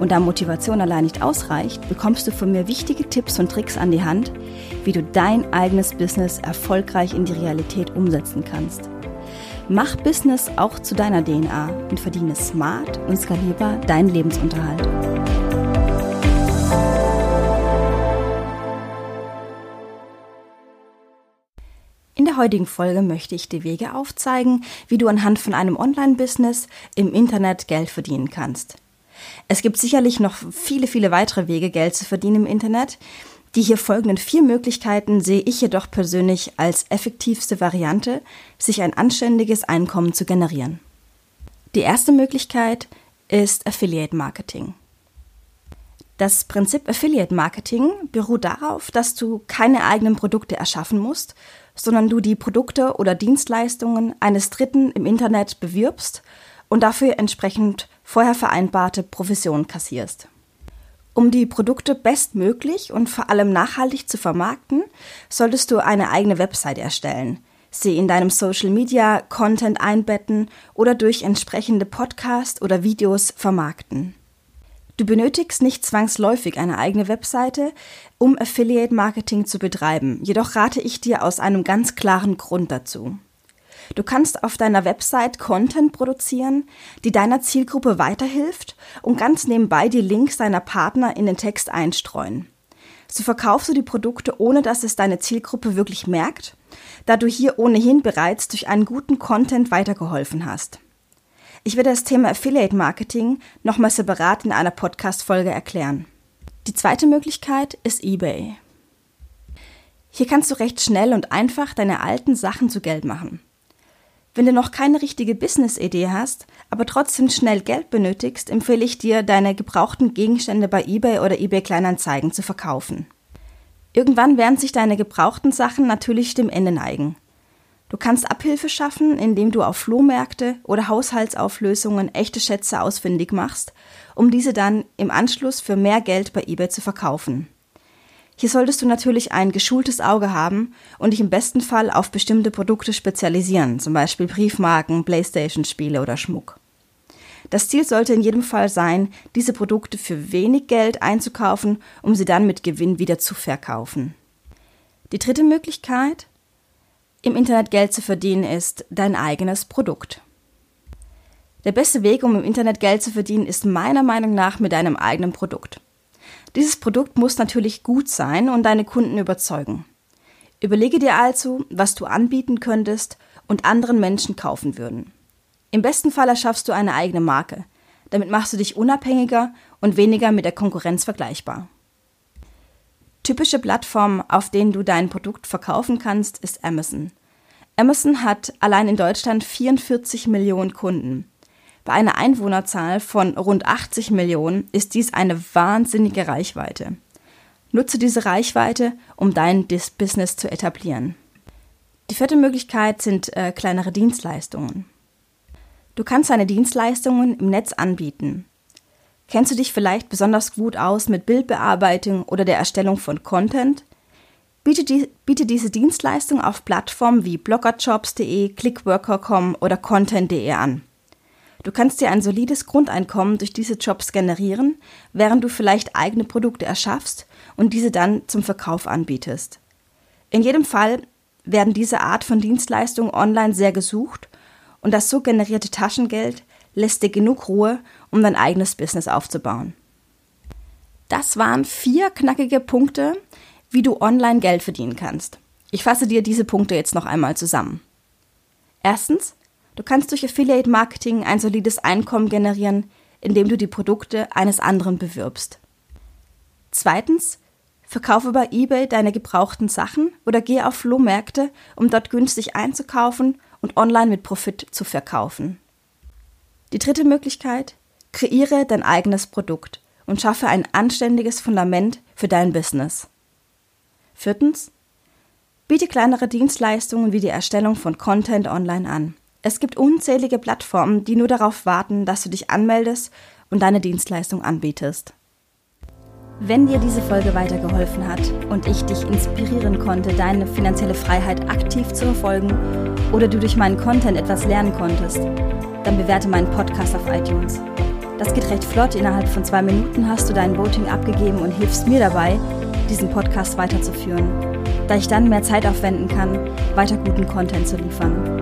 Und da Motivation allein nicht ausreicht, bekommst du von mir wichtige Tipps und Tricks an die Hand, wie du dein eigenes Business erfolgreich in die Realität umsetzen kannst. Mach Business auch zu deiner DNA und verdiene smart und skalierbar deinen Lebensunterhalt. In der heutigen Folge möchte ich dir Wege aufzeigen, wie du anhand von einem Online-Business im Internet Geld verdienen kannst. Es gibt sicherlich noch viele, viele weitere Wege, Geld zu verdienen im Internet. Die hier folgenden vier Möglichkeiten sehe ich jedoch persönlich als effektivste Variante, sich ein anständiges Einkommen zu generieren. Die erste Möglichkeit ist Affiliate Marketing. Das Prinzip Affiliate Marketing beruht darauf, dass du keine eigenen Produkte erschaffen musst, sondern du die Produkte oder Dienstleistungen eines Dritten im Internet bewirbst und dafür entsprechend vorher vereinbarte Provision kassierst. Um die Produkte bestmöglich und vor allem nachhaltig zu vermarkten, solltest du eine eigene Website erstellen, sie in deinem Social Media Content einbetten oder durch entsprechende Podcasts oder Videos vermarkten. Du benötigst nicht zwangsläufig eine eigene Webseite, um Affiliate Marketing zu betreiben, jedoch rate ich dir aus einem ganz klaren Grund dazu. Du kannst auf deiner Website Content produzieren, die deiner Zielgruppe weiterhilft und ganz nebenbei die Links deiner Partner in den Text einstreuen. So verkaufst du die Produkte, ohne dass es deine Zielgruppe wirklich merkt, da du hier ohnehin bereits durch einen guten Content weitergeholfen hast. Ich werde das Thema Affiliate Marketing nochmal separat in einer Podcast-Folge erklären. Die zweite Möglichkeit ist eBay. Hier kannst du recht schnell und einfach deine alten Sachen zu Geld machen. Wenn du noch keine richtige Business-Idee hast, aber trotzdem schnell Geld benötigst, empfehle ich dir, deine gebrauchten Gegenstände bei eBay oder eBay Kleinanzeigen zu verkaufen. Irgendwann werden sich deine gebrauchten Sachen natürlich dem Ende neigen. Du kannst Abhilfe schaffen, indem du auf Flohmärkte oder Haushaltsauflösungen echte Schätze ausfindig machst, um diese dann im Anschluss für mehr Geld bei eBay zu verkaufen. Hier solltest du natürlich ein geschultes Auge haben und dich im besten Fall auf bestimmte Produkte spezialisieren, zum Beispiel Briefmarken, Playstation-Spiele oder Schmuck. Das Ziel sollte in jedem Fall sein, diese Produkte für wenig Geld einzukaufen, um sie dann mit Gewinn wieder zu verkaufen. Die dritte Möglichkeit, im Internet Geld zu verdienen, ist dein eigenes Produkt. Der beste Weg, um im Internet Geld zu verdienen, ist meiner Meinung nach mit deinem eigenen Produkt. Dieses Produkt muss natürlich gut sein und deine Kunden überzeugen. Überlege dir also, was du anbieten könntest und anderen Menschen kaufen würden. Im besten Fall erschaffst du eine eigene Marke. Damit machst du dich unabhängiger und weniger mit der Konkurrenz vergleichbar. Typische Plattformen, auf denen du dein Produkt verkaufen kannst, ist Amazon. Amazon hat allein in Deutschland 44 Millionen Kunden. Bei einer Einwohnerzahl von rund 80 Millionen ist dies eine wahnsinnige Reichweite. Nutze diese Reichweite, um dein Business zu etablieren. Die vierte Möglichkeit sind äh, kleinere Dienstleistungen. Du kannst deine Dienstleistungen im Netz anbieten. Kennst du dich vielleicht besonders gut aus mit Bildbearbeitung oder der Erstellung von Content? Biete, die, biete diese Dienstleistung auf Plattformen wie bloggerjobs.de, clickworker.com oder content.de an. Du kannst dir ein solides Grundeinkommen durch diese Jobs generieren, während du vielleicht eigene Produkte erschaffst und diese dann zum Verkauf anbietest. In jedem Fall werden diese Art von Dienstleistungen online sehr gesucht und das so generierte Taschengeld lässt dir genug Ruhe, um dein eigenes Business aufzubauen. Das waren vier knackige Punkte, wie du online Geld verdienen kannst. Ich fasse dir diese Punkte jetzt noch einmal zusammen. Erstens, Du kannst durch Affiliate Marketing ein solides Einkommen generieren, indem du die Produkte eines anderen bewirbst. Zweitens, verkaufe bei eBay deine gebrauchten Sachen oder gehe auf Flohmärkte, um dort günstig einzukaufen und online mit Profit zu verkaufen. Die dritte Möglichkeit, kreiere dein eigenes Produkt und schaffe ein anständiges Fundament für dein Business. Viertens, biete kleinere Dienstleistungen wie die Erstellung von Content online an. Es gibt unzählige Plattformen, die nur darauf warten, dass du dich anmeldest und deine Dienstleistung anbietest. Wenn dir diese Folge weitergeholfen hat und ich dich inspirieren konnte, deine finanzielle Freiheit aktiv zu verfolgen oder du durch meinen Content etwas lernen konntest, dann bewerte meinen Podcast auf iTunes. Das geht recht flott. Innerhalb von zwei Minuten hast du dein Voting abgegeben und hilfst mir dabei, diesen Podcast weiterzuführen, da ich dann mehr Zeit aufwenden kann, weiter guten Content zu liefern.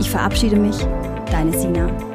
Ich verabschiede mich, deine Sina.